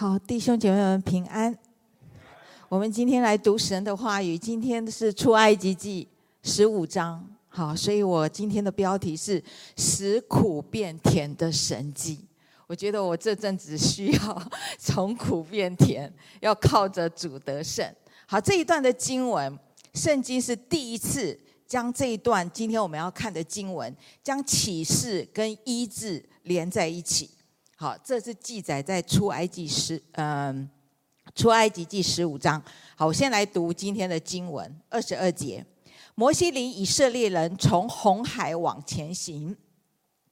好，弟兄姐妹们平安。我们今天来读神的话语，今天是出埃及记十五章。好，所以我今天的标题是“使苦变甜的神迹”。我觉得我这阵子需要 从苦变甜，要靠着主得胜。好，这一段的经文，圣经是第一次将这一段今天我们要看的经文，将启示跟医治连在一起。好，这是记载在出埃及十，嗯，出埃及记十五章。好，我先来读今天的经文，二十二节。摩西领以色列人从红海往前行，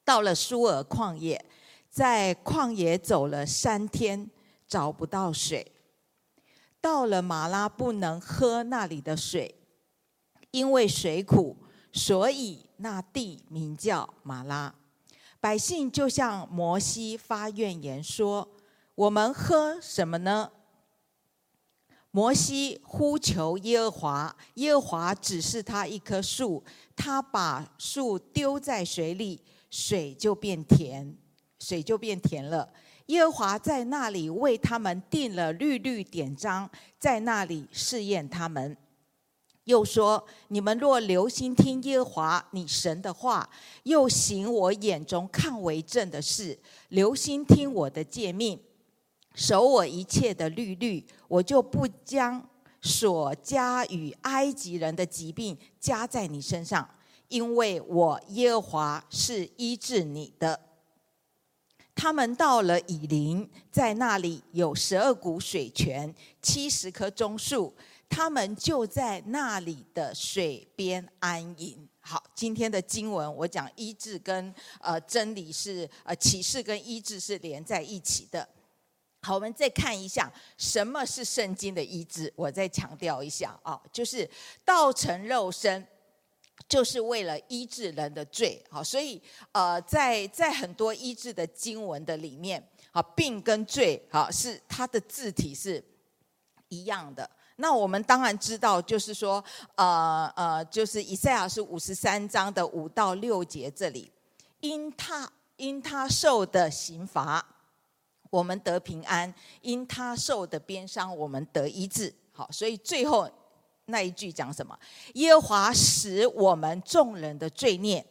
到了苏尔旷野，在旷野走了三天，找不到水。到了马拉，不能喝那里的水，因为水苦，所以那地名叫马拉。百姓就向摩西发怨言说：“我们喝什么呢？”摩西呼求耶和华，耶和华指示他一棵树，他把树丢在水里，水就变甜，水就变甜了。耶和华在那里为他们定了律律典章，在那里试验他们。又说：你们若留心听耶和华你神的话，又行我眼中看为正的事，留心听我的诫命，守我一切的律例，我就不将所加与埃及人的疾病加在你身上，因为我耶和华是医治你的。他们到了以琳，在那里有十二股水泉，七十棵棕树。他们就在那里的水边安营。好，今天的经文我讲医治跟呃真理是呃启示跟医治是连在一起的。好，我们再看一下什么是圣经的医治。我再强调一下啊，就是道成肉身，就是为了医治人的罪。好，所以呃在在很多医治的经文的里面，好，病跟罪好是它的字体是一样的。那我们当然知道，就是说，呃呃，就是以赛亚是五十三章的五到六节这里，因他因他受的刑罚，我们得平安；因他受的鞭伤，我们得医治。好，所以最后那一句讲什么？耶和华使我们众人的罪孽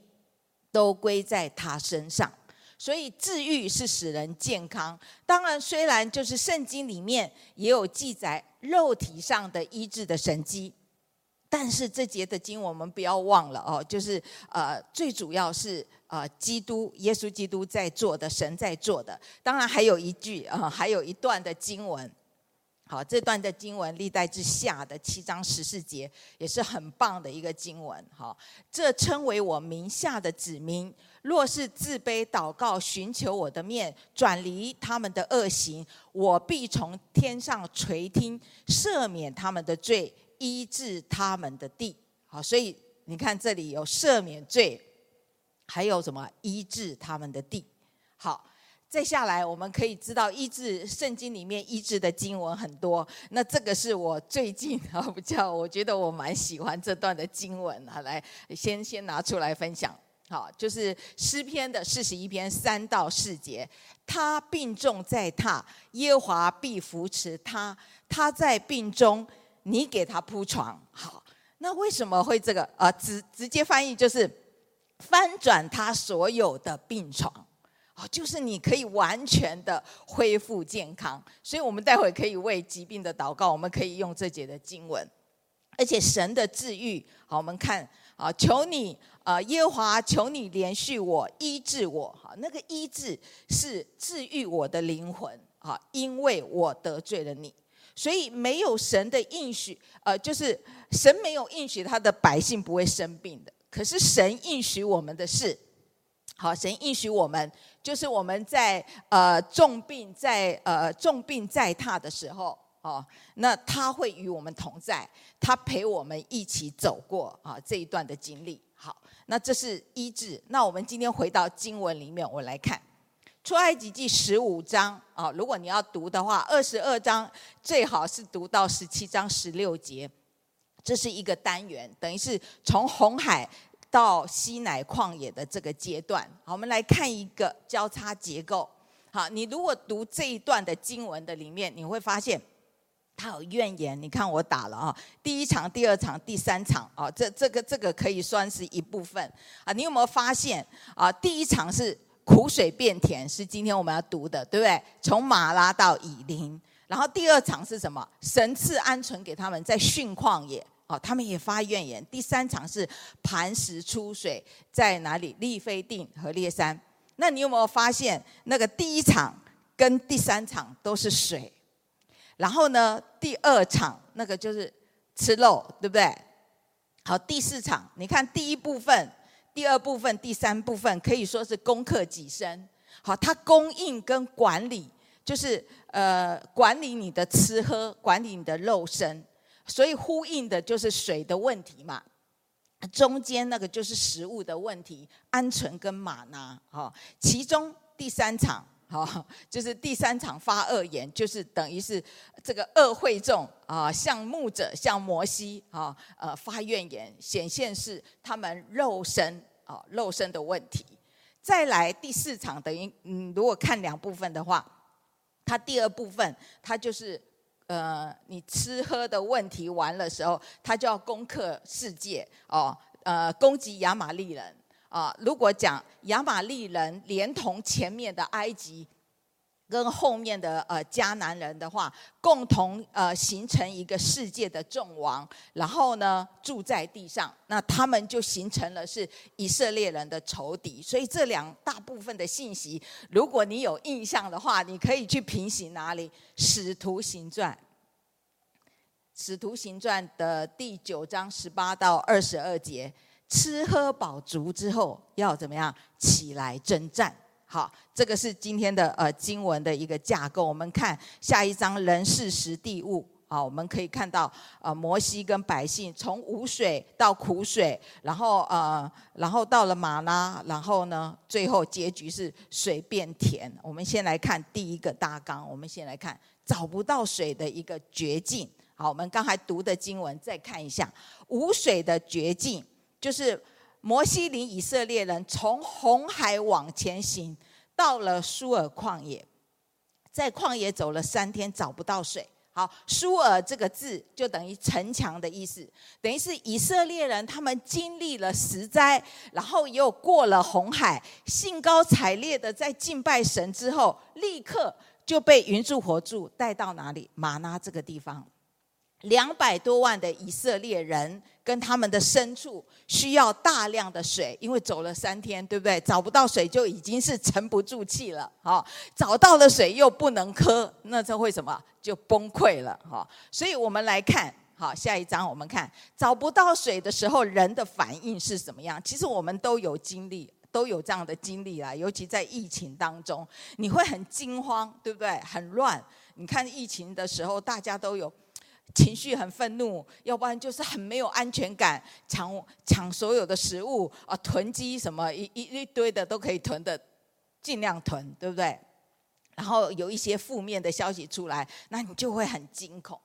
都归在他身上。所以治愈是使人健康。当然，虽然就是圣经里面也有记载。肉体上的医治的神迹，但是这节的经我们不要忘了哦，就是呃，最主要是呃，基督耶稣基督在做的，神在做的。当然还有一句啊、呃，还有一段的经文，好，这段的经文历代志下的七章十四节也是很棒的一个经文。好，这称为我名下的子民。若是自卑祷告，寻求我的面，转离他们的恶行，我必从天上垂听，赦免他们的罪，医治他们的地。好，所以你看这里有赦免罪，还有什么医治他们的地。好，再下来我们可以知道，医治圣经里面医治的经文很多。那这个是我最近啊比较，我觉得我蛮喜欢这段的经文啊，来先先拿出来分享。好，就是诗篇的四十一篇三到四节，他病重在榻，耶和华必扶持他。他在病中，你给他铺床。好，那为什么会这个？啊，直直接翻译就是翻转他所有的病床。哦，就是你可以完全的恢复健康。所以我们待会可以为疾病的祷告，我们可以用这节的经文，而且神的治愈。好，我们看。啊，求你啊，耶华，求你怜恤我，医治我。哈，那个医治是治愈我的灵魂。啊，因为我得罪了你，所以没有神的应许，呃，就是神没有应许他的百姓不会生病的。可是神应许我们的是，好，神应许我们，就是我们在呃重病在呃重病在榻的时候。哦，那他会与我们同在，他陪我们一起走过啊这一段的经历。好，那这是医治。那我们今天回到经文里面，我来看出埃及记十五章啊。如果你要读的话，二十二章最好是读到十七章十六节。这是一个单元，等于是从红海到西乃旷野的这个阶段。好，我们来看一个交叉结构。好，你如果读这一段的经文的里面，你会发现他有怨言。你看我打了啊，第一场、第二场、第三场啊，这这个这个可以算是一部分啊。你有没有发现啊？第一场是苦水变甜，是今天我们要读的，对不对？从马拉到以琳。然后第二场是什么？神赐鹌鹑给他们，在训旷野。哦，他们也发怨言。第三场是磐石出水，在哪里？利非定和列山。那你有没有发现，那个第一场跟第三场都是水，然后呢，第二场那个就是吃肉，对不对？好，第四场，你看第一部分、第二部分、第三部分，可以说是攻克己身。好，它供应跟管理，就是呃，管理你的吃喝，管理你的肉身。所以呼应的就是水的问题嘛，中间那个就是食物的问题，鹌鹑跟玛拿，哈，其中第三场，哈，就是第三场发恶言，就是等于是这个恶会众啊，向牧者向摩西啊，呃发怨言，显现是他们肉身啊肉身的问题。再来第四场，等于嗯，如果看两部分的话，它第二部分它就是。呃，你吃喝的问题完了时候，他就要攻克世界哦，呃，攻击亚玛力人。啊、如果讲亚玛力人连同前面的埃及跟后面的呃迦南人的话，共同呃形成一个世界的众王，然后呢住在地上，那他们就形成了是以色列人的仇敌。所以这两大部分的信息，如果你有印象的话，你可以去平行哪里？使徒行传。使徒行传的第九章十八到二十二节，吃喝饱足之后要怎么样？起来征战。好，这个是今天的呃经文的一个架构。我们看下一章人事时地物。好，我们可以看到呃摩西跟百姓从无水到苦水，然后呃然后到了玛拉，然后呢最后结局是水变甜。我们先来看第一个大纲，我们先来看找不到水的一个绝境。好，我们刚才读的经文再看一下，无水的绝境，就是摩西领以色列人从红海往前行，到了舒尔旷野，在旷野走了三天，找不到水。好，舒尔这个字就等于城墙的意思，等于是以色列人他们经历了十灾，然后又过了红海，兴高采烈的在敬拜神之后，立刻就被云柱火柱带到哪里？玛拉这个地方。两百多万的以色列人跟他们的牲畜需要大量的水，因为走了三天，对不对？找不到水就已经是沉不住气了。好，找到了水又不能喝，那这会什么？就崩溃了。哈，所以我们来看，好，下一章我们看找不到水的时候，人的反应是什么样？其实我们都有经历，都有这样的经历啦。尤其在疫情当中，你会很惊慌，对不对？很乱。你看疫情的时候，大家都有。情绪很愤怒，要不然就是很没有安全感，抢抢所有的食物啊，囤积什么一一一堆的都可以囤的，尽量囤，对不对？然后有一些负面的消息出来，那你就会很惊恐。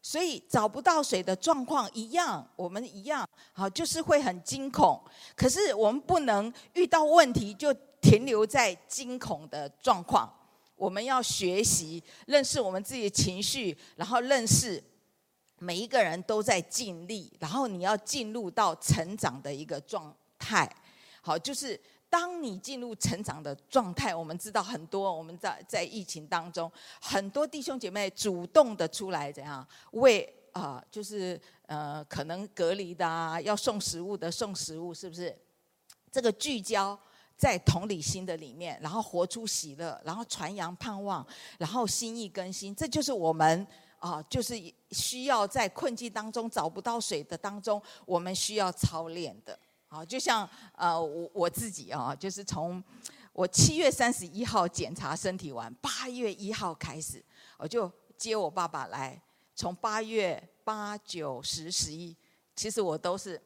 所以找不到水的状况一样，我们一样，好，就是会很惊恐。可是我们不能遇到问题就停留在惊恐的状况，我们要学习认识我们自己的情绪，然后认识。每一个人都在尽力，然后你要进入到成长的一个状态。好，就是当你进入成长的状态，我们知道很多我们在在疫情当中，很多弟兄姐妹主动的出来怎样为啊、就是呃可能隔离的啊，要送食物的送食物，是不是？这个聚焦在同理心的里面，然后活出喜乐，然后传扬盼望，然后心意更新，这就是我们。啊，就是需要在困境当中找不到水的当中，我们需要操练的。啊，就像呃，我我自己啊，就是从我七月三十一号检查身体完，八月一号开始，我就接我爸爸来。从八月八九十十一，其实我都是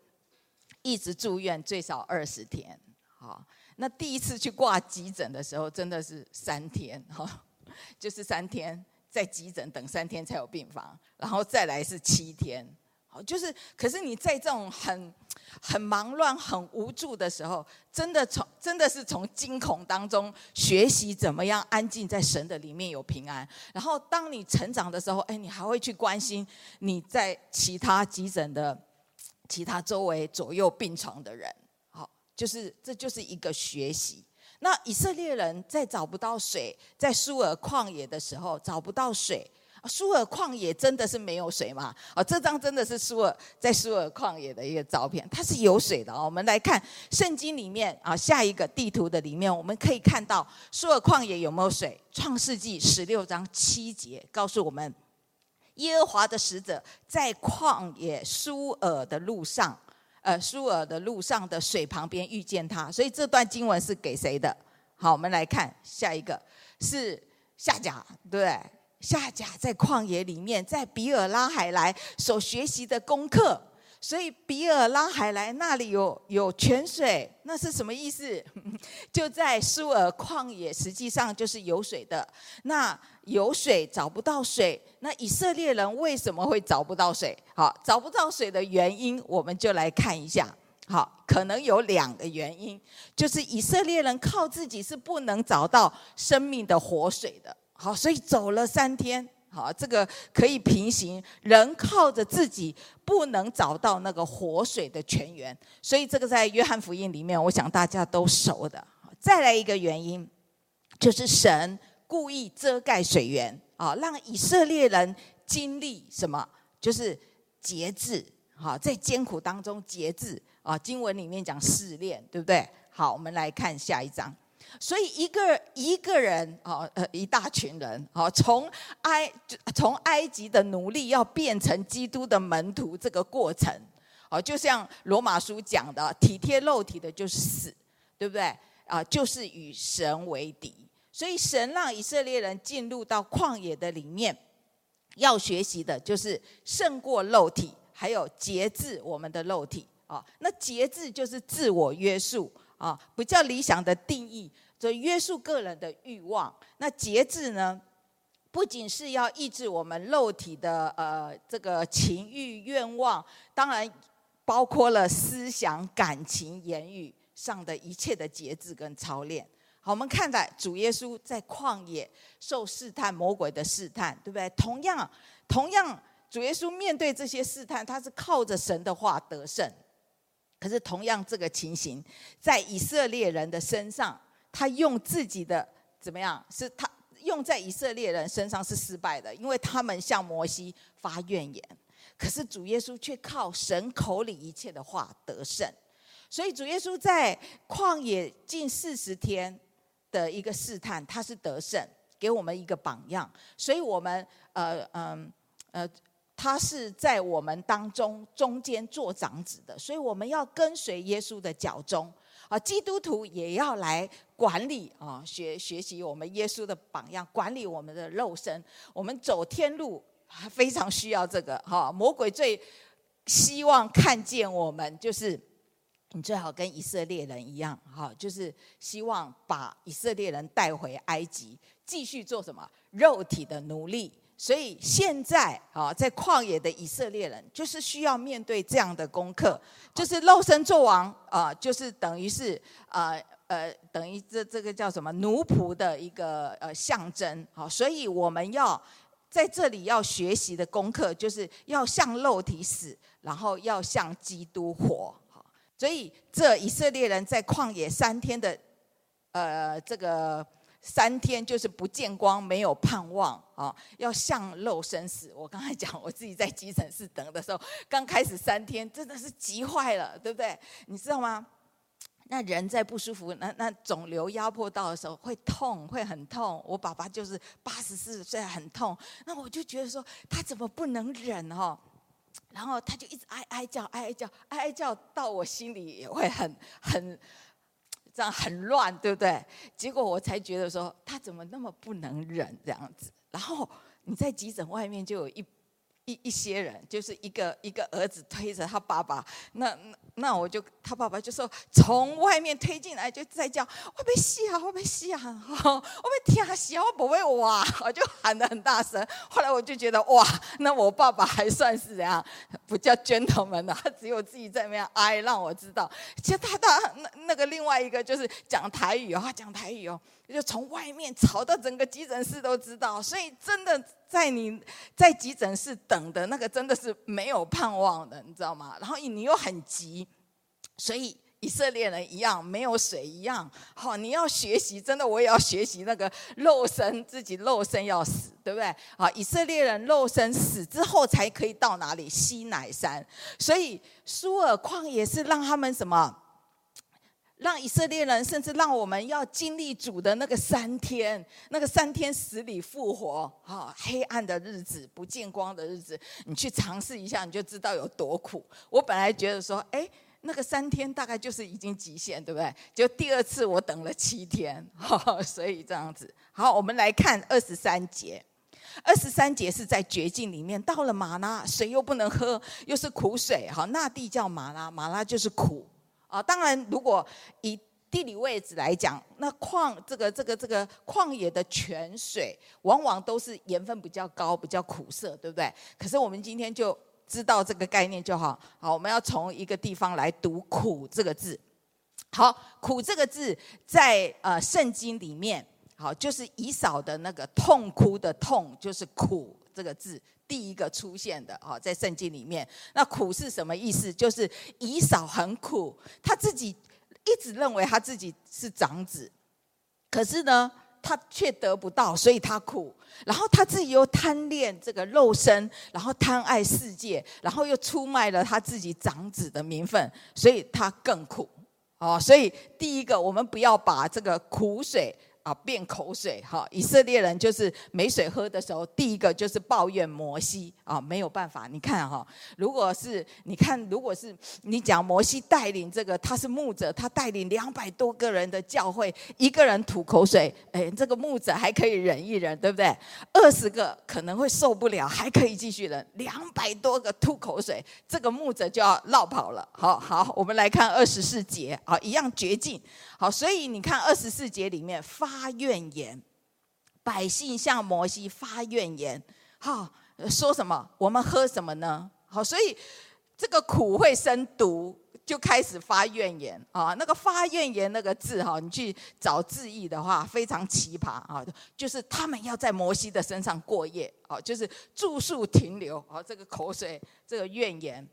一直住院，最少二十天。好，那第一次去挂急诊的时候，真的是三天，哈，就是三天。在急诊等三天才有病房，然后再来是七天，好就是，可是你在这种很很忙乱、很无助的时候，真的从真的是从惊恐当中学习怎么样安静在神的里面有平安。然后当你成长的时候，哎，你还会去关心你在其他急诊的、其他周围左右病床的人。好，就是这就是一个学习。那以色列人在找不到水，在苏尔旷野的时候找不到水。苏尔旷野真的是没有水吗？啊，这张真的是苏尔在苏尔旷野的一个照片，它是有水的哦。我们来看圣经里面啊，下一个地图的里面，我们可以看到苏尔旷野有没有水？创世纪十六章七节告诉我们，耶和华的使者在旷野苏尔的路上，呃，苏尔的路上的水旁边遇见他。所以这段经文是给谁的？好，我们来看下一个是夏甲，对对？夏甲在旷野里面，在比尔拉海莱所学习的功课，所以比尔拉海莱那里有有泉水，那是什么意思？就在苏尔旷野，实际上就是有水的。那有水找不到水，那以色列人为什么会找不到水？好，找不到水的原因，我们就来看一下。好，可能有两个原因，就是以色列人靠自己是不能找到生命的活水的。好，所以走了三天，好，这个可以平行。人靠着自己不能找到那个活水的泉源，所以这个在约翰福音里面，我想大家都熟的。再来一个原因，就是神故意遮盖水源啊，让以色列人经历什么？就是节制。好，在艰苦当中节制啊。经文里面讲试炼，对不对？好，我们来看下一章。所以一个一个人啊，呃，一大群人啊，从埃从埃及的奴隶要变成基督的门徒，这个过程，啊，就像罗马书讲的，体贴肉体的就是死，对不对？啊，就是与神为敌。所以神让以色列人进入到旷野的里面，要学习的就是胜过肉体，还有节制我们的肉体啊。那节制就是自我约束。啊，比较理想的定义，就约束个人的欲望。那节制呢，不仅是要抑制我们肉体的呃这个情欲愿望，当然包括了思想、感情、言语上的一切的节制跟操练。好，我们看在主耶稣在旷野受试探，魔鬼的试探，对不对？同样，同样，主耶稣面对这些试探，他是靠着神的话得胜。可是同样这个情形，在以色列人的身上，他用自己的怎么样？是他用在以色列人身上是失败的，因为他们向摩西发怨言。可是主耶稣却靠神口里一切的话得胜。所以主耶稣在旷野近四十天的一个试探，他是得胜，给我们一个榜样。所以我们呃嗯呃。他是在我们当中中间做长子的，所以我们要跟随耶稣的脚踪啊。基督徒也要来管理啊，学学习我们耶稣的榜样，管理我们的肉身。我们走天路非常需要这个哈。魔鬼最希望看见我们，就是你最好跟以色列人一样哈，就是希望把以色列人带回埃及，继续做什么肉体的奴隶。所以现在啊，在旷野的以色列人，就是需要面对这样的功课，就是肉身作王啊，就是等于是呃呃，等于这这个叫什么奴仆的一个呃象征。好，所以我们要在这里要学习的功课，就是要向肉体死，然后要向基督活。好，所以这以色列人在旷野三天的呃这个。三天就是不见光，没有盼望啊！要向肉身死。我刚才讲，我自己在急诊室等的时候，刚开始三天真的是急坏了，对不对？你知道吗？那人在不舒服，那那肿瘤压迫到的时候会痛，会很痛。我爸爸就是八十四岁很痛，那我就觉得说他怎么不能忍哦？然后他就一直哀哀叫，哀哀叫，哀哀叫到我心里也会很很。很乱，对不对？结果我才觉得说，他怎么那么不能忍这样子？然后你在急诊外面就有一一一些人，就是一个一个儿子推着他爸爸，那那我就他爸爸就说从外面推进来就在叫我被吓我被吓哈我被天吓我不会哇我就喊得很大声。后来我就觉得哇，那我爸爸还算是怎样不叫 gentleman 的，他只有自己在那边哀让我知道。其实他他那那个另外一个就是讲台语哦，讲台语哦，就从外面吵到整个急诊室都知道。所以真的在你在急诊室等的那个真的是没有盼望的，你知道吗？然后你又很急。所以以色列人一样没有水一样，好，你要学习，真的我也要学习那个肉身，自己肉身要死，对不对？好，以色列人肉身死之后才可以到哪里？西乃山。所以苏尔旷野是让他们什么？让以色列人，甚至让我们要经历主的那个三天，那个三天死里复活，哈，黑暗的日子，不见光的日子，你去尝试一下，你就知道有多苦。我本来觉得说，哎。那个三天大概就是已经极限，对不对？就第二次我等了七天，所以这样子。好，我们来看二十三节。二十三节是在绝境里面，到了马拉，水又不能喝，又是苦水。好，那地叫马拉，马拉就是苦啊。当然，如果以地理位置来讲，那旷这个这个这个旷野的泉水，往往都是盐分比较高，比较苦涩，对不对？可是我们今天就。知道这个概念就好。好，我们要从一个地方来读“苦”这个字。好，“苦”这个字在呃圣经里面，好，就是以扫的那个痛哭的痛，就是“苦”这个字第一个出现的。好，在圣经里面，那“苦”是什么意思？就是以扫很苦，他自己一直认为他自己是长子，可是呢，他却得不到，所以他苦。然后他自己又贪恋这个肉身，然后贪爱世界，然后又出卖了他自己长子的名分，所以他更苦。哦，所以第一个，我们不要把这个苦水。啊，变口水哈！以色列人就是没水喝的时候，第一个就是抱怨摩西啊，没有办法。你看哈，如果是你看，如果是你讲摩西带领这个，他是牧者，他带领两百多个人的教会，一个人吐口水，哎，这个牧者还可以忍一忍，对不对？二十个可能会受不了，还可以继续忍。两百多个吐口水，这个牧者就要落跑了。好好，我们来看二十四节啊，一样绝境。好，所以你看二十四节里面发发怨言，百姓向摩西发怨言，哈，说什么？我们喝什么呢？好，所以这个苦会生毒，就开始发怨言啊。那个发怨言那个字哈，你去找字义的话，非常奇葩啊，就是他们要在摩西的身上过夜，啊，就是住宿停留啊，这个口水，这个怨言，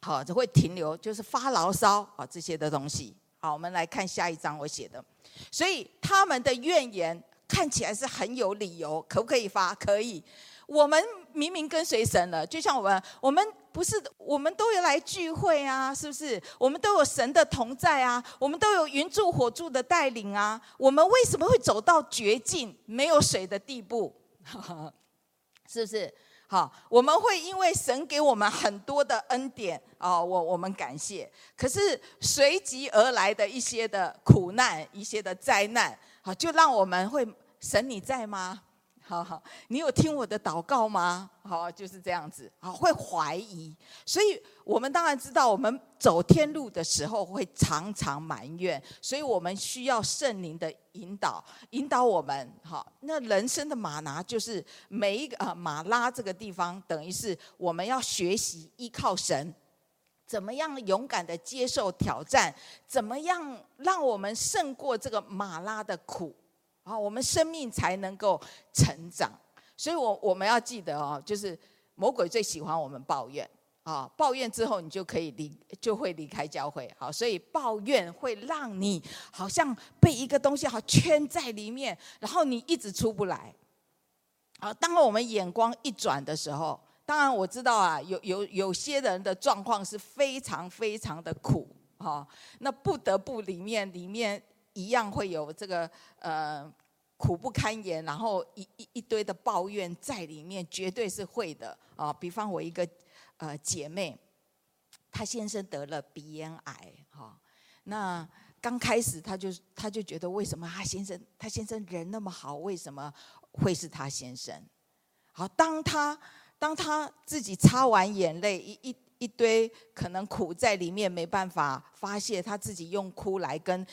好，就会停留，就是发牢骚啊，这些的东西。好，我们来看下一章我写的，所以他们的怨言看起来是很有理由，可不可以发？可以。我们明明跟随神了，就像我们，我们不是，我们都有来聚会啊，是不是？我们都有神的同在啊，我们都有云柱火柱的带领啊，我们为什么会走到绝境没有水的地步？是不是？好，我们会因为神给我们很多的恩典啊，我我们感谢。可是随即而来的一些的苦难，一些的灾难，好，就让我们会神你在吗？好好，你有听我的祷告吗？好，就是这样子。好，会怀疑，所以我们当然知道，我们走天路的时候会常常埋怨，所以我们需要圣灵的引导，引导我们。好，那人生的吗哪就是每一个啊马拉这个地方，等于是我们要学习依靠神，怎么样勇敢的接受挑战，怎么样让我们胜过这个马拉的苦。啊，我们生命才能够成长，所以，我我们要记得哦，就是魔鬼最喜欢我们抱怨啊，抱怨之后你就可以离，就会离开教会。好，所以抱怨会让你好像被一个东西好圈在里面，然后你一直出不来。好，当我们眼光一转的时候，当然我知道啊，有有有些人的状况是非常非常的苦啊，那不得不里面里面。一样会有这个呃苦不堪言，然后一一一堆的抱怨在里面，绝对是会的啊。比方我一个呃姐妹，她先生得了鼻咽癌哈，那刚开始她就她就觉得为什么她先生她先生人那么好，为什么会是她先生？好，当她当她自己擦完眼泪，一一一堆可能苦在里面没办法发泄，他自己用哭来跟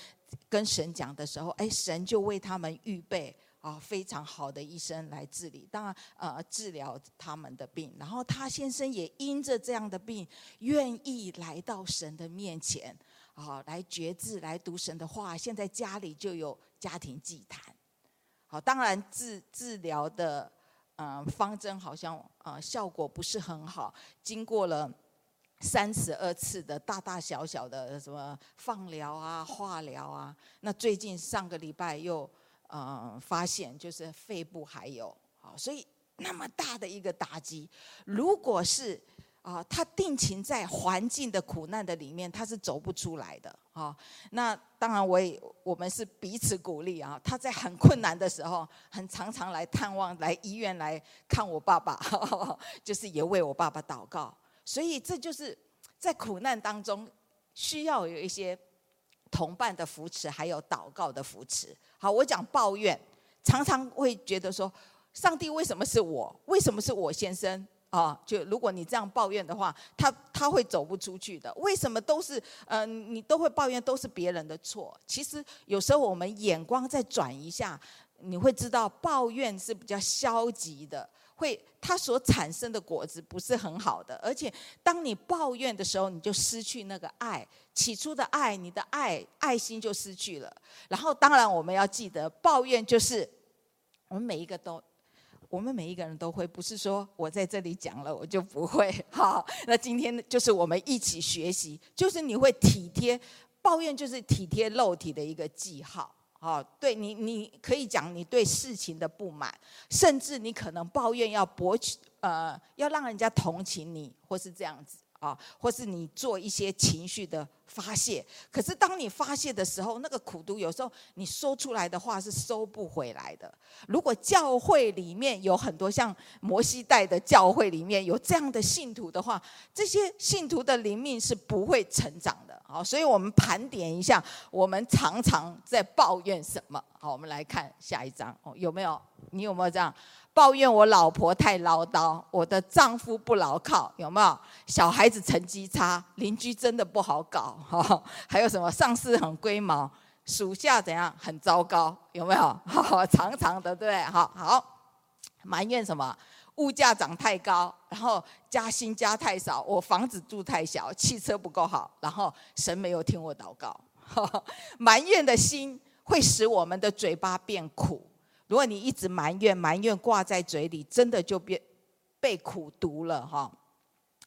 跟神讲的时候，哎，神就为他们预备啊非常好的医生来治理，当然呃治疗他们的病。然后他先生也因着这样的病，愿意来到神的面前啊，来决志，来读神的话。现在家里就有家庭祭坛。好，当然治治疗的嗯、呃、方针好像呃效果不是很好，经过了。三十二次的大大小小的什么放疗啊、化疗啊，那最近上个礼拜又呃发现就是肺部还有啊，所以那么大的一个打击，如果是啊他定情在环境的苦难的里面，他是走不出来的啊。那当然我也我们是彼此鼓励啊，他在很困难的时候，很常常来探望，来医院来看我爸爸，就是也为我爸爸祷告。所以这就是在苦难当中需要有一些同伴的扶持，还有祷告的扶持。好，我讲抱怨，常常会觉得说，上帝为什么是我？为什么是我先生？啊，就如果你这样抱怨的话，他他会走不出去的。为什么都是呃，你都会抱怨都是别人的错？其实有时候我们眼光再转一下，你会知道抱怨是比较消极的。会，它所产生的果子不是很好的，而且当你抱怨的时候，你就失去那个爱，起初的爱，你的爱爱心就失去了。然后，当然我们要记得，抱怨就是我们每一个都，我们每一个人都会，不是说我在这里讲了我就不会。好，那今天就是我们一起学习，就是你会体贴，抱怨就是体贴肉体的一个记号。哦，对你，你可以讲你对事情的不满，甚至你可能抱怨要博取，呃，要让人家同情你，或是这样子啊、或是你做一些情绪的发泄。可是当你发泄的时候，那个苦毒有时候你说出来的话是收不回来的。如果教会里面有很多像摩西带的教会里面有这样的信徒的话，这些信徒的灵命是不会成长的。好，所以我们盘点一下，我们常常在抱怨什么？好，我们来看下一章。哦，有没有？你有没有这样抱怨？我老婆太唠叨，我的丈夫不牢靠，有没有？小孩子成绩差，邻居真的不好搞。哈，还有什么？上司很龟毛，属下怎样？很糟糕，有没有？哈，常常的，对，好好埋怨什么？物价涨太高，然后加薪加太少，我房子住太小，汽车不够好，然后神没有听我祷告。埋怨的心会使我们的嘴巴变苦。如果你一直埋怨，埋怨挂在嘴里，真的就变被苦毒了哈。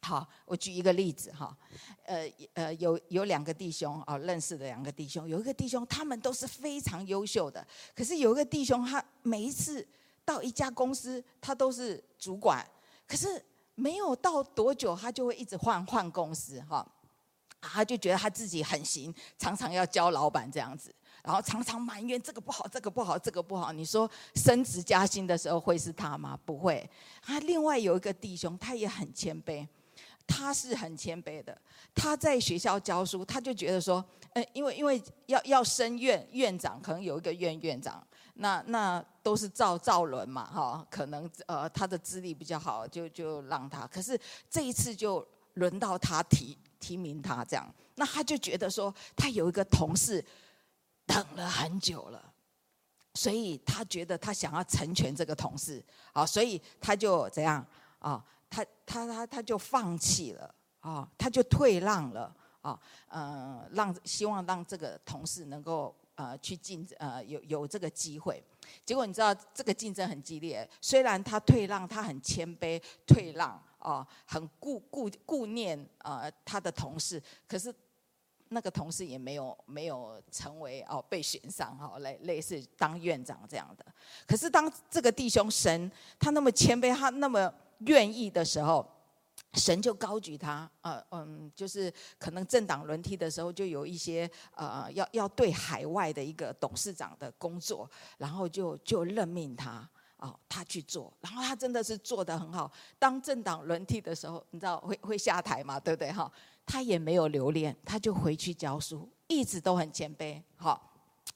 好，我举一个例子哈，呃呃，有有两个弟兄啊，认识的两个弟兄，有一个弟兄他们都是非常优秀的，可是有一个弟兄他每一次。到一家公司，他都是主管，可是没有到多久，他就会一直换换公司哈，他就觉得他自己很行，常常要教老板这样子，然后常常埋怨这个不好，这个不好，这个不好。你说升职加薪的时候会是他吗？不会。他另外有一个弟兄，他也很谦卑，他是很谦卑的。他在学校教书，他就觉得说，呃，因为因为要要升院院长，可能有一个院院长。那那都是赵赵伦嘛，哈，可能呃他的资历比较好，就就让他。可是这一次就轮到他提提名他这样，那他就觉得说他有一个同事等了很久了，所以他觉得他想要成全这个同事，啊，所以他就怎样啊？他他他他就放弃了啊，他就退让了啊，嗯，让希望让这个同事能够。呃，去竞呃有有这个机会，结果你知道这个竞争很激烈。虽然他退让，他很谦卑，退让啊、很顾顾顾念啊、呃、他的同事，可是那个同事也没有没有成为哦、被选上哈，类类似当院长这样的。可是当这个弟兄神他那么谦卑，他那么愿意的时候。神就高举他，呃，嗯，就是可能政党轮替的时候，就有一些呃，要要对海外的一个董事长的工作，然后就就任命他，啊、哦，他去做，然后他真的是做得很好。当政党轮替的时候，你知道会会下台嘛，对不对哈？他也没有留恋，他就回去教书，一直都很谦卑，好。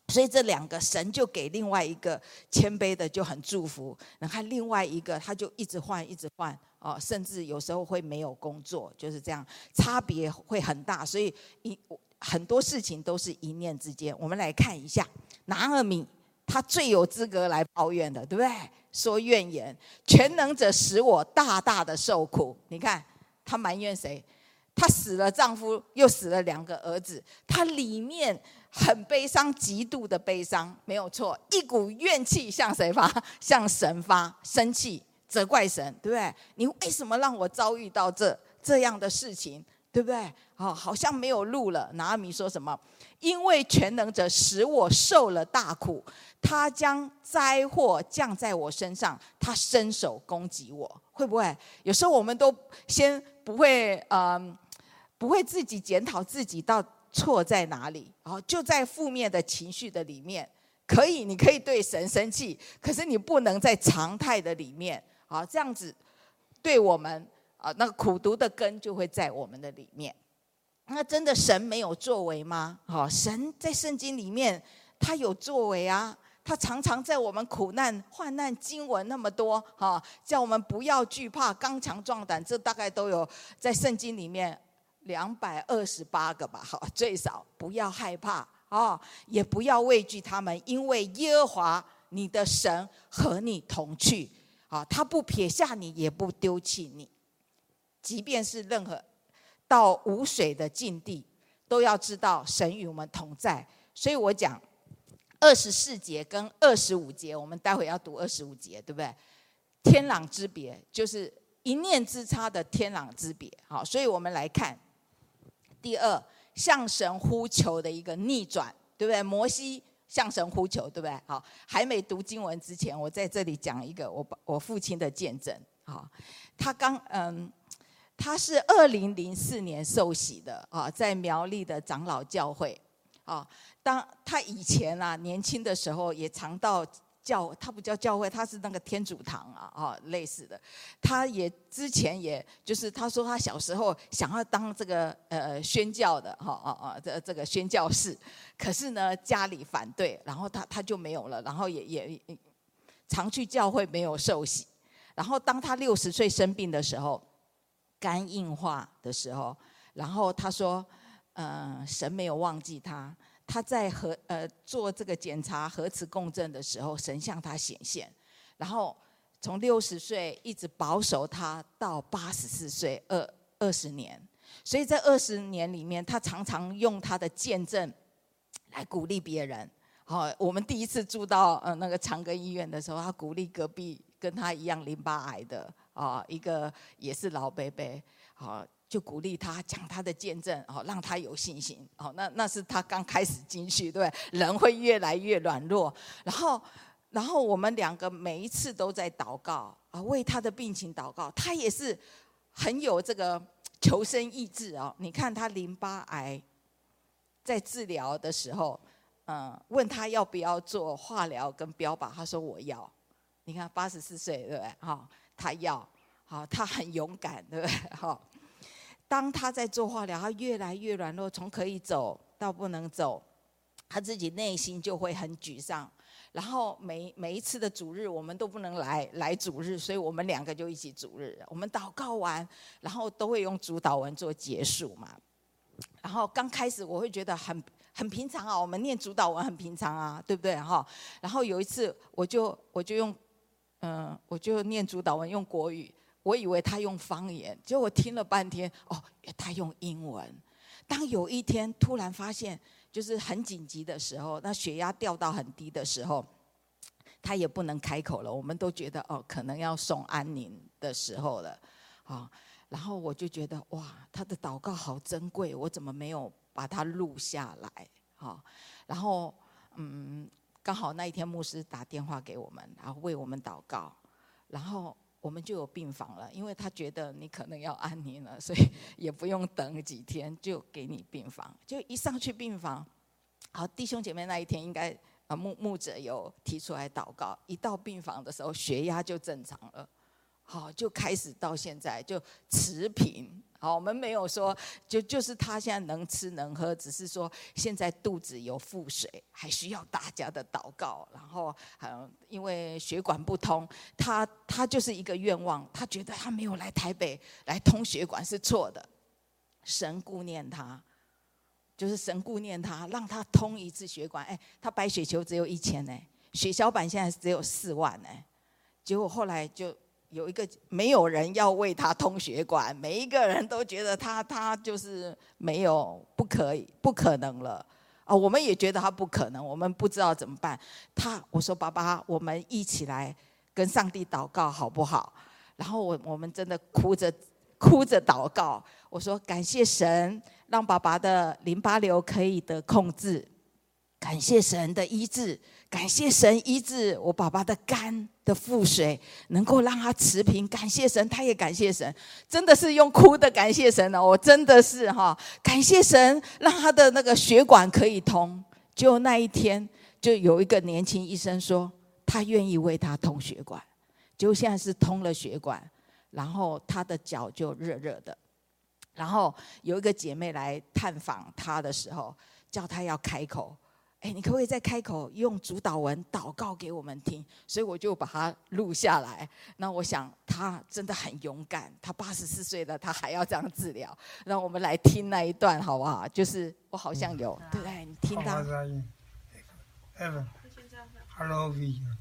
所以这两个神就给另外一个谦卑的就很祝福，然后另外一个他就一直换一直换哦，甚至有时候会没有工作，就是这样，差别会很大。所以一很多事情都是一念之间。我们来看一下，拿俄米他最有资格来抱怨的，对不对？说怨言，全能者使我大大的受苦。你看他埋怨谁？她死了丈夫，又死了两个儿子，她里面很悲伤，极度的悲伤，没有错，一股怨气向谁发？向神发，生气，责怪神，对不对？你为什么让我遭遇到这这样的事情，对不对？哦，好像没有路了。拿阿米说什么？因为全能者使我受了大苦，他将灾祸降在我身上，他伸手攻击我，会不会？有时候我们都先不会，嗯。不会自己检讨自己到错在哪里，哦，就在负面的情绪的里面，可以，你可以对神生气，可是你不能在常态的里面，啊，这样子对我们啊，那个苦毒的根就会在我们的里面。那真的神没有作为吗？好，神在圣经里面他有作为啊，他常常在我们苦难患难经文那么多，哈，叫我们不要惧怕，刚强壮胆，这大概都有在圣经里面。两百二十八个吧，好，最少不要害怕啊，也不要畏惧他们，因为耶和华你的神和你同去啊，他不撇下你，也不丢弃你，即便是任何到无水的境地，都要知道神与我们同在。所以我讲二十四节跟二十五节，我们待会要读二十五节，对不对？天壤之别，就是一念之差的天壤之别。好，所以我们来看。第二，向神呼求的一个逆转，对不对？摩西向神呼求，对不对？好，还没读经文之前，我在这里讲一个我我父亲的见证。好，他刚嗯，他是二零零四年受洗的啊，在苗栗的长老教会啊。当他以前啊年轻的时候，也常到。教他不叫教会，他是那个天主堂啊，啊，类似的。他也之前也就是他说他小时候想要当这个呃宣教的，哈啊啊这这个宣教士，可是呢家里反对，然后他他就没有了，然后也也常去教会没有受洗。然后当他六十岁生病的时候，肝硬化的时候，然后他说，嗯、呃，神没有忘记他。他在核呃做这个检查核磁共振的时候，神向他显现，然后从六十岁一直保守他到八十四岁二二十年，所以在二十年里面，他常常用他的见证来鼓励别人。好，我们第一次住到呃那个长庚医院的时候，他鼓励隔壁跟他一样淋巴癌的啊一个也是老伯伯，好。就鼓励他讲他的见证，哦，让他有信心，哦，那那是他刚开始进去，对，人会越来越软弱，然后，然后我们两个每一次都在祷告啊，为他的病情祷告，他也是很有这个求生意志啊。你看他淋巴癌在治疗的时候，嗯，问他要不要做化疗跟标靶，他说我要。你看八十四岁，对不对？哈，他要，好，他很勇敢，对不对？好。当他在做化疗，他越来越软弱，从可以走到不能走，他自己内心就会很沮丧。然后每每一次的主日，我们都不能来来主日，所以我们两个就一起主日。我们祷告完，然后都会用主祷文做结束嘛。然后刚开始我会觉得很很平常啊，我们念主祷文很平常啊，对不对哈？然后有一次我就我就用嗯，我就念主祷文用国语。我以为他用方言，结果我听了半天，哦，他用英文。当有一天突然发现，就是很紧急的时候，那血压掉到很低的时候，他也不能开口了。我们都觉得，哦，可能要送安宁的时候了，啊，然后我就觉得，哇，他的祷告好珍贵，我怎么没有把它录下来？哈，然后，嗯，刚好那一天牧师打电话给我们，然后为我们祷告，然后。我们就有病房了，因为他觉得你可能要安宁了，所以也不用等几天，就给你病房。就一上去病房，好，弟兄姐妹那一天应该啊牧牧者有提出来祷告，一到病房的时候血压就正常了，好，就开始到现在就持平，好，我们没有说就就是他现在能吃能喝，只是说现在肚子有腹水，还需要大家的祷告。然后，嗯，因为血管不通，他他就是一个愿望，他觉得他没有来台北来通血管是错的。神顾念他，就是神顾念他，让他通一次血管。哎，他白血球只有一千呢，血小板现在只有四万呢，结果后来就。有一个没有人要为他通血管，每一个人都觉得他他就是没有不可以不可能了啊！我们也觉得他不可能，我们不知道怎么办。他我说爸爸，我们一起来跟上帝祷告好不好？然后我我们真的哭着哭着祷告，我说感谢神，让爸爸的淋巴瘤可以得控制。感谢神的医治，感谢神医治我爸爸的肝的腹水，能够让他持平。感谢神，他也感谢神，真的是用哭的感谢神呢。我真的是哈，感谢神让他的那个血管可以通。就那一天，就有一个年轻医生说，他愿意为他通血管。就现在是通了血管，然后他的脚就热热的。然后有一个姐妹来探访他的时候，叫他要开口。哎，你可不可以再开口用主导文祷告给我们听？所以我就把它录下来。那我想他真的很勇敢，他八十四岁了，他还要这样治疗。让我们来听那一段好不好？就是我好像有，嗯、对不对？你听到？Hello, Vivian.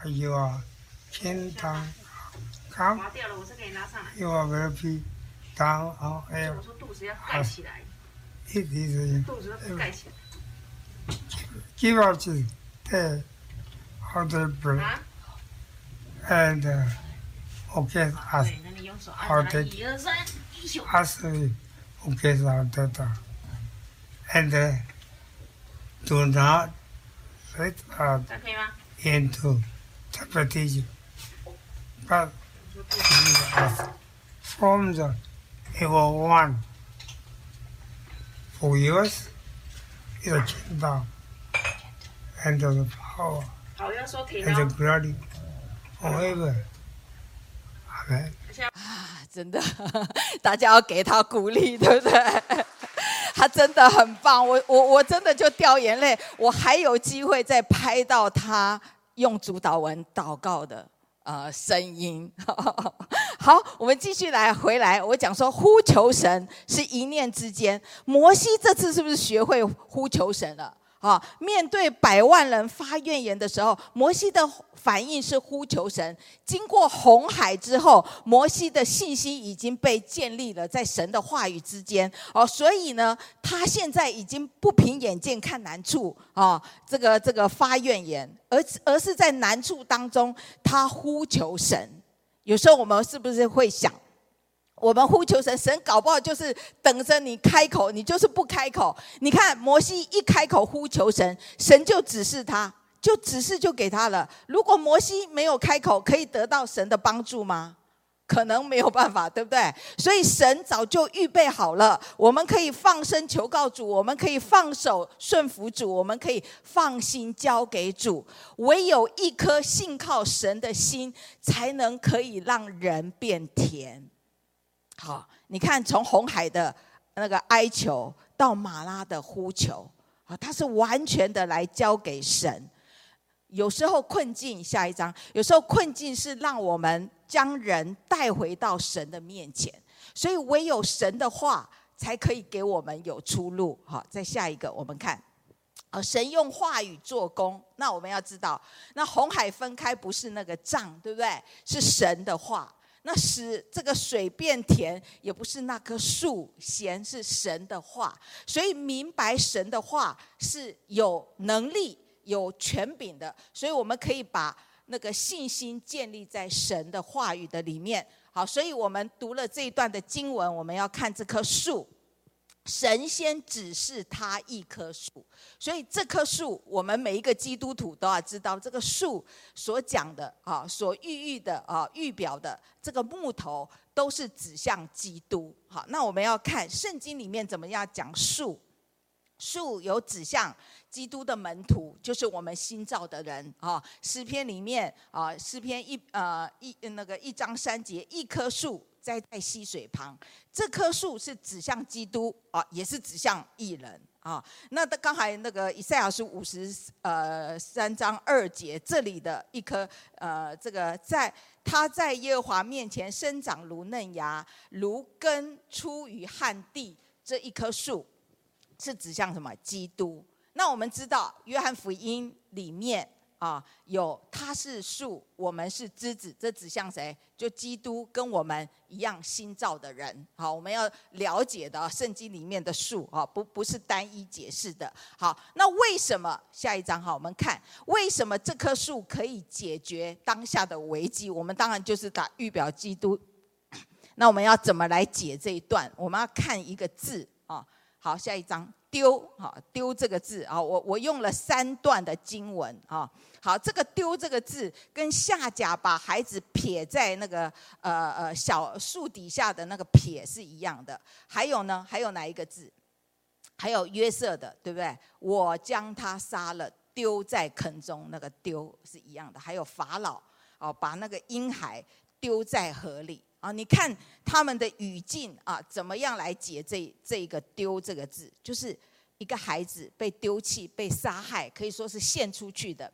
Are you a 天堂？Come. 划掉了，我是给你拉上来。You are very down. 我说肚子要盖起来。It is 肚子都盖起来。কি ভাবছি uh, uh, and uh, okay, as how as uh, okay, how that and uh, do not fit into the petition, but from the evil one. For years, is a kingdom and the power and the glory forever. Amen. 啊，真的，大家要给他鼓励，对不对？他真的很棒，我我我真的就掉眼泪。我还有机会再拍到他用主导文祷告的。啊，声音 好，我们继续来回来。我讲说呼求神是一念之间。摩西这次是不是学会呼求神了？啊，面对百万人发怨言的时候，摩西的反应是呼求神。经过红海之后，摩西的信心已经被建立了在神的话语之间。哦，所以呢，他现在已经不凭眼见看难处啊，这个这个发怨言，而而是在难处当中，他呼求神。有时候我们是不是会想？我们呼求神，神搞不好就是等着你开口，你就是不开口。你看摩西一开口呼求神，神就指示他，就指示就给他了。如果摩西没有开口，可以得到神的帮助吗？可能没有办法，对不对？所以神早就预备好了，我们可以放声求告主，我们可以放手顺服主，我们可以放心交给主。唯有一颗信靠神的心，才能可以让人变甜。好，你看从红海的那个哀求到马拉的呼求，啊，他是完全的来交给神。有时候困境，下一章，有时候困境是让我们将人带回到神的面前，所以唯有神的话才可以给我们有出路。好，再下一个，我们看，啊，神用话语做工。那我们要知道，那红海分开不是那个杖，对不对？是神的话。那使这个水变甜，也不是那棵树咸，是神的话。所以明白神的话是有能力、有权柄的。所以我们可以把那个信心建立在神的话语的里面。好，所以我们读了这一段的经文，我们要看这棵树。神仙只是他一棵树，所以这棵树，我们每一个基督徒都要知道，这个树所讲的啊，所寓意的啊，预表的这个木头，都是指向基督。好，那我们要看圣经里面怎么样讲树，树有指向基督的门徒，就是我们新造的人啊。诗篇里面啊，诗篇一呃一那个一章三节，一棵树。栽在溪水旁。这棵树是指向基督啊，也是指向义人啊。那刚才那个以赛亚书五十呃三章二节这里的一棵呃，这个在他在耶和华面前生长如嫩芽，如根出于旱地，这一棵树是指向什么？基督。那我们知道约翰福音里面。啊，有他是树，我们是枝子，这指向谁？就基督跟我们一样新造的人。好，我们要了解的圣经里面的树啊，不不是单一解释的。好，那为什么下一章哈？我们看为什么这棵树可以解决当下的危机？我们当然就是打预表基督。那我们要怎么来解这一段？我们要看一个字啊。好，下一章。丢，好丢这个字啊！我我用了三段的经文啊。好，这个丢这个字跟下甲把孩子撇在那个呃呃小树底下的那个撇是一样的。还有呢，还有哪一个字？还有约瑟的，对不对？我将他杀了，丢在坑中，那个丢是一样的。还有法老哦，把那个婴孩丢在河里。啊，你看他们的语境啊，怎么样来解这这一个“丢”这个字？就是一个孩子被丢弃、被杀害，可以说是献出去的，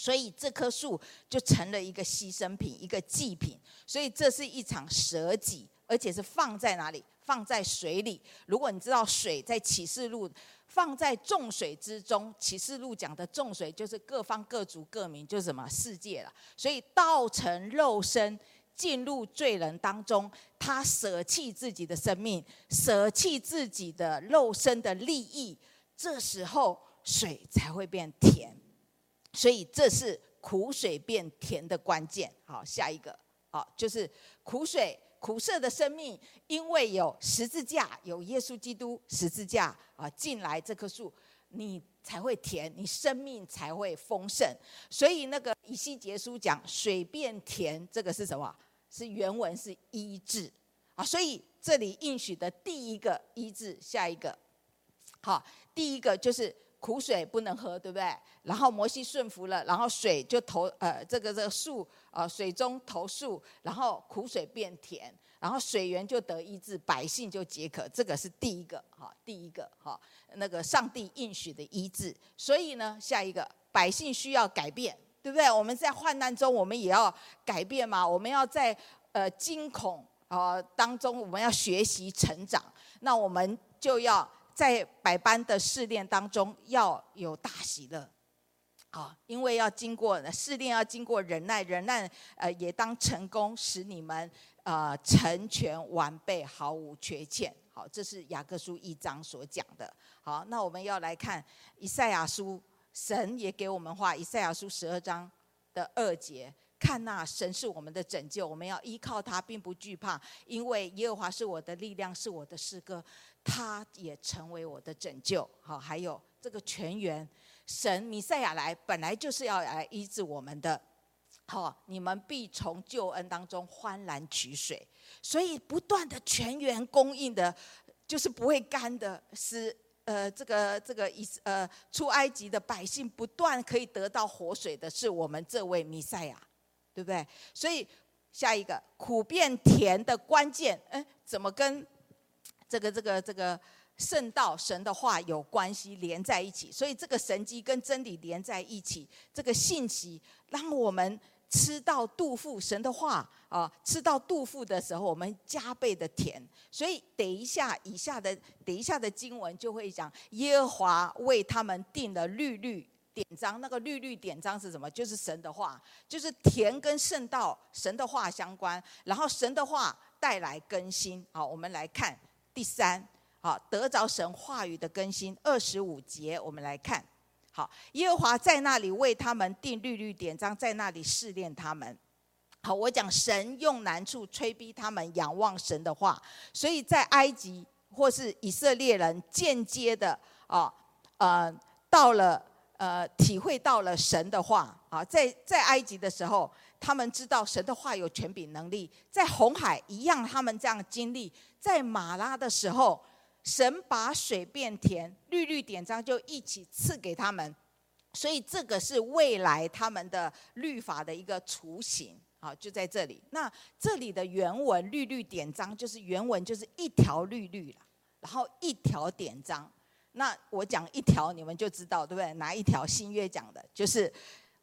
所以这棵树就成了一个牺牲品、一个祭品。所以这是一场舍己，而且是放在哪里？放在水里。如果你知道水在启示录放在众水之中，启示录讲的众水就是各方各族各民，就是什么世界了。所以道成肉身。进入罪人当中，他舍弃自己的生命，舍弃自己的肉身的利益，这时候水才会变甜。所以这是苦水变甜的关键。好，下一个，好，就是苦水苦涩的生命，因为有十字架，有耶稣基督十字架啊进来这棵树，你才会甜，你生命才会丰盛。所以那个以西结书讲水变甜，这个是什么？是原文是医治啊，所以这里应许的第一个医治，下一个，好，第一个就是苦水不能喝，对不对？然后摩西顺服了，然后水就投呃这个这个树啊水中投树，然后苦水变甜，然后水源就得医治，百姓就解渴，这个是第一个哈，第一个哈那个上帝应许的医治。所以呢，下一个百姓需要改变。对不对？我们在患难中，我们也要改变嘛。我们要在呃惊恐啊、呃、当中，我们要学习成长。那我们就要在百般的试炼当中要有大喜乐，啊，因为要经过试炼，要经过忍耐，忍耐呃也当成功，使你们呃成全完备，毫无缺欠。好，这是雅各书一章所讲的。好，那我们要来看以赛亚书。神也给我们画，以赛亚书十二章的二节，看那神是我们的拯救，我们要依靠他，并不惧怕，因为耶和华是我的力量，是我的诗歌，他也成为我的拯救。好，还有这个泉源，神弥赛亚来，本来就是要来医治我们的。好，你们必从救恩当中欢然取水，所以不断的泉源供应的，就是不会干的，是。呃，这个这个以呃出埃及的百姓不断可以得到活水的，是我们这位弥赛亚，对不对？所以下一个苦变甜的关键，嗯，怎么跟这个这个这个圣道神的话有关系，连在一起？所以这个神迹跟真理连在一起，这个信息让我们。吃到肚腹神的话啊，吃到肚腹的时候，我们加倍的甜。所以等一下，以下的等一下的经文就会讲，耶和华为他们定了律律典章。那个律律典章是什么？就是神的话，就是甜跟圣道神的话相关。然后神的话带来更新。好，我们来看第三，好，得着神话语的更新。二十五节，我们来看。好，耶和华在那里为他们定律律典章，在那里试炼他们。好，我讲神用难处催逼他们仰望神的话，所以在埃及或是以色列人间接的啊呃到了呃体会到了神的话啊，在在埃及的时候，他们知道神的话有权柄能力，在红海一样，他们这样经历，在马拉的时候。神把水变甜，律律典章就一起赐给他们，所以这个是未来他们的律法的一个雏形好，就在这里。那这里的原文律律典章，就是原文就是一条律律了，然后一条典章。那我讲一条，你们就知道对不对？哪一条新约讲的，就是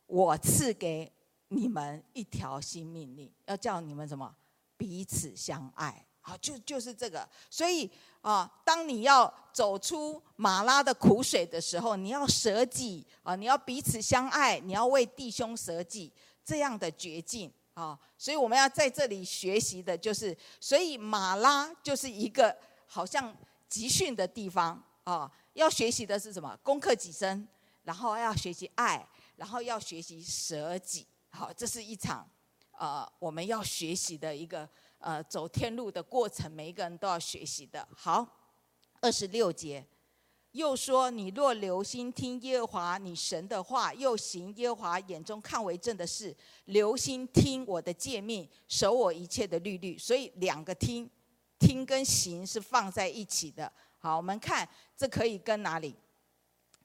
我赐给你们一条新命令，要叫你们什么？彼此相爱。好，就就是这个。所以啊，当你要走出马拉的苦水的时候，你要舍己啊，你要彼此相爱，你要为弟兄舍己，这样的绝境啊。所以我们要在这里学习的就是，所以马拉就是一个好像集训的地方。啊，要学习的是什么？攻克己身，然后要学习爱，然后要学习舍己。好，这是一场，呃，我们要学习的一个呃走天路的过程，每一个人都要学习的。好，二十六节又说：你若留心听耶和华你神的话，又行耶和华眼中看为正的事，留心听我的诫命，守我一切的律例。所以两个听，听跟行是放在一起的。好，我们看这可以跟哪里？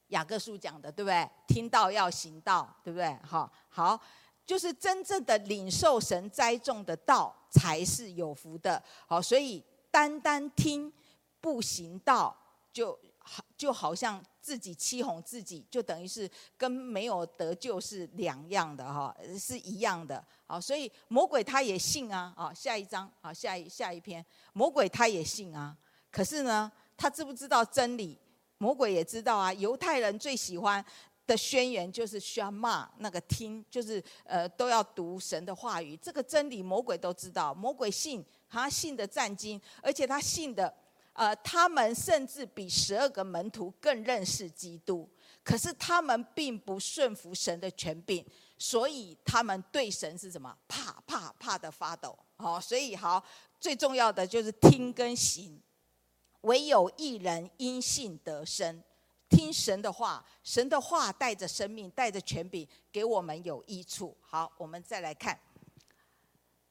雅各书讲的，对不对？听到要行道，对不对？好，好，就是真正的领受神栽种的道，才是有福的。好，所以单单听不行道，就好就好像自己欺哄自己，就等于是跟没有得救是两样的哈，是一样的。好，所以魔鬼他也信啊。好，下一章，好，下一下一篇，魔鬼他也信啊。可是呢？他知不知道真理？魔鬼也知道啊。犹太人最喜欢的宣言就是需要骂那个听，就是呃都要读神的话语。这个真理魔鬼都知道，魔鬼信，他信的战经，而且他信的，呃，他们甚至比十二个门徒更认识基督。可是他们并不顺服神的权柄，所以他们对神是什么？怕怕怕的发抖。好，所以好，最重要的就是听跟行。唯有一人因信得生，听神的话，神的话带着生命，带着权柄，给我们有益处。好，我们再来看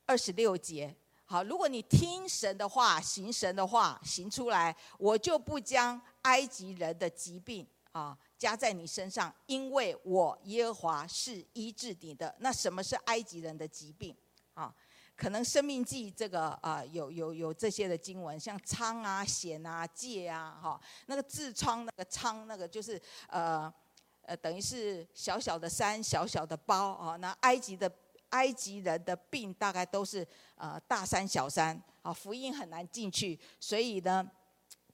二十六节。好，如果你听神的话，行神的话，行出来，我就不将埃及人的疾病啊加在你身上，因为我耶和华是医治你的。那什么是埃及人的疾病啊？可能生命记这个啊，有有有这些的经文，像疮啊、癬啊、疥啊，哈，那个痔疮那个疮那个就是呃呃，等于是小小的山、小小的包啊。那埃及的埃及人的病大概都是呃大山小山啊，福音很难进去，所以呢，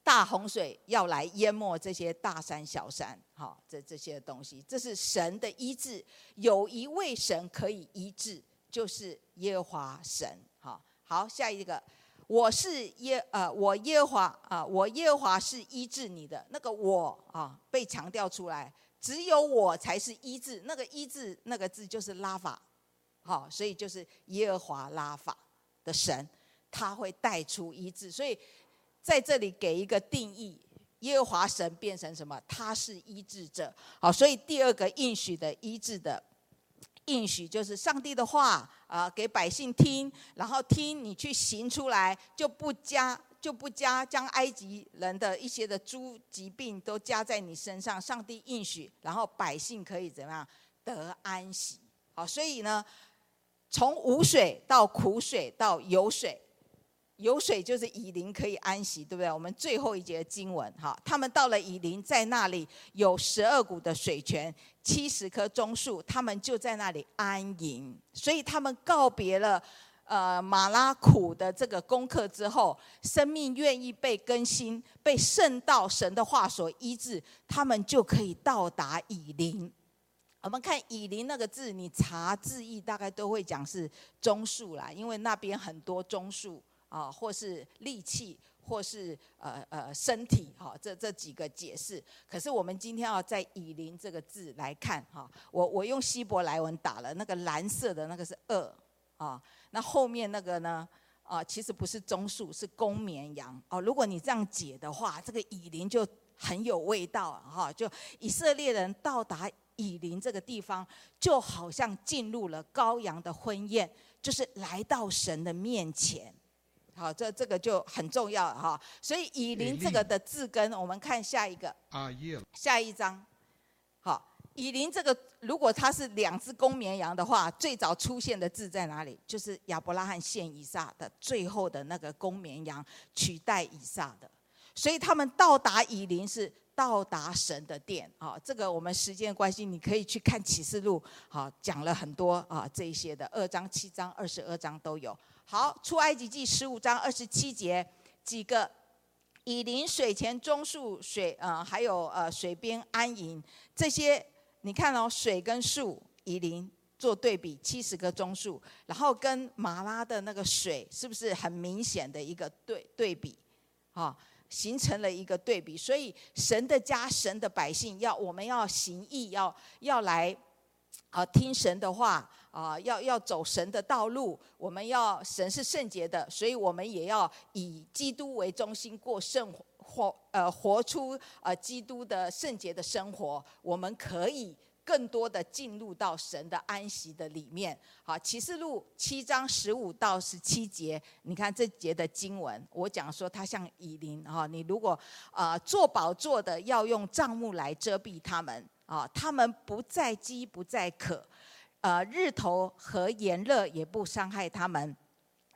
大洪水要来淹没这些大山小山，哈，这这些东西，这是神的医治，有一位神可以医治。就是耶和华神，哈，好，下一个，我是耶，呃，我耶和华啊，我耶和华是医治你的，那个我啊被强调出来，只有我才是医治，那个医治那个字就是拉法，好，所以就是耶和华拉法的神，他会带出医治，所以在这里给一个定义，耶和华神变成什么？他是医治者，好，所以第二个应许的医治的。应许就是上帝的话啊，给百姓听，然后听你去行出来，就不加就不加将埃及人的一些的诸疾病都加在你身上。上帝应许，然后百姓可以怎么样得安息？好，所以呢，从无水到苦水到有水。有水就是以琳可以安息，对不对？我们最后一节经文，哈，他们到了以琳，在那里有十二股的水泉，七十棵棕树，他们就在那里安营。所以他们告别了，呃，马拉苦的这个功课之后，生命愿意被更新，被圣道神的话所医治，他们就可以到达以琳。我们看以琳那个字，你查字义大概都会讲是棕树啦，因为那边很多棕树。啊，或是力气，或是呃呃身体，哈，这这几个解释。可是我们今天要在以林这个字来看，哈，我我用希伯来文打了那个蓝色的那个是二，啊，那后面那个呢，啊，其实不是棕树，是公绵羊。哦，如果你这样解的话，这个以林就很有味道，哈，就以色列人到达以林这个地方，就好像进入了羔羊的婚宴，就是来到神的面前。好，这这个就很重要了哈。所以以林这个的字根，我们看下一个啊，下一章。好，以林这个，如果它是两只公绵羊的话，最早出现的字在哪里？就是亚伯拉罕献以撒的最后的那个公绵羊取代以撒的，所以他们到达以林是到达神的殿啊。这个我们时间关系，你可以去看启示录，好，讲了很多啊这一些的二章、七章、二十二章都有。好，出埃及记十五章二十七节几个。以邻水前棕树水，呃，还有呃水边安营这些，你看哦，水跟树以琳做对比，七十个棕树，然后跟马拉的那个水，是不是很明显的一个对对比？啊，形成了一个对比。所以神的家，神的百姓要我们要行义，要要来。啊，听神的话啊，要要走神的道路。我们要神是圣洁的，所以我们也要以基督为中心过圣活，呃，活出呃基督的圣洁的生活。我们可以更多的进入到神的安息的里面。好，启示录七章十五到十七节，你看这节的经文，我讲说它像以琳哈，你如果啊做宝座的要用帐幕来遮蔽他们。啊，他们不再饥，不再渴，呃，日头和炎热也不伤害他们，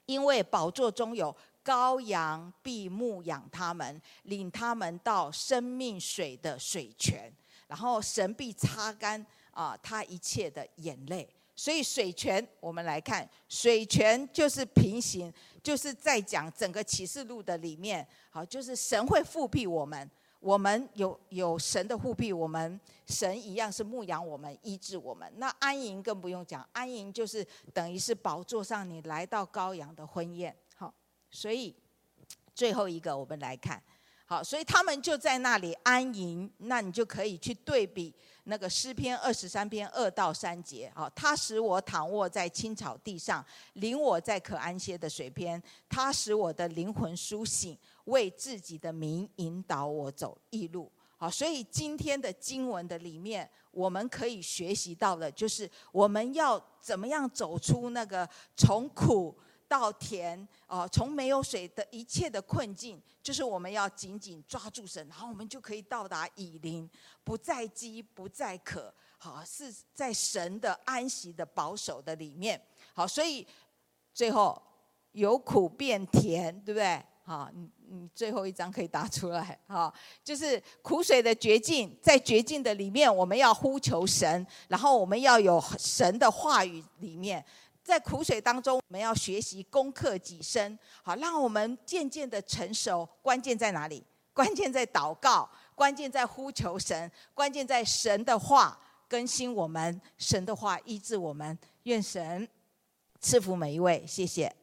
因为宝座中有羔羊必牧养他们，领他们到生命水的水泉，然后神必擦干啊他一切的眼泪。所以水泉，我们来看，水泉就是平行，就是在讲整个启示录的里面，好，就是神会复辟我们。我们有有神的护庇，我们神一样是牧养我们、医治我们。那安营更不用讲，安营就是等于是宝座上你来到羔羊的婚宴。好，所以最后一个我们来看，好，所以他们就在那里安营，那你就可以去对比那个诗篇二十三篇二到三节。好，他使我躺卧在青草地上，领我在可安歇的水边，他使我的灵魂苏醒。为自己的名引导我走义路，好，所以今天的经文的里面，我们可以学习到的，就是我们要怎么样走出那个从苦到甜，哦，从没有水的一切的困境，就是我们要紧紧抓住神，然后我们就可以到达以琳，不再饥，不再渴，好，是在神的安息的保守的里面，好，所以最后由苦变甜，对不对？好，你你最后一张可以答出来，哈，就是苦水的绝境，在绝境的里面，我们要呼求神，然后我们要有神的话语里面，在苦水当中，我们要学习攻克己身，好，让我们渐渐的成熟。关键在哪里？关键在祷告，关键在呼求神，关键在神的话更新我们，神的话医治我们。愿神赐福每一位，谢谢。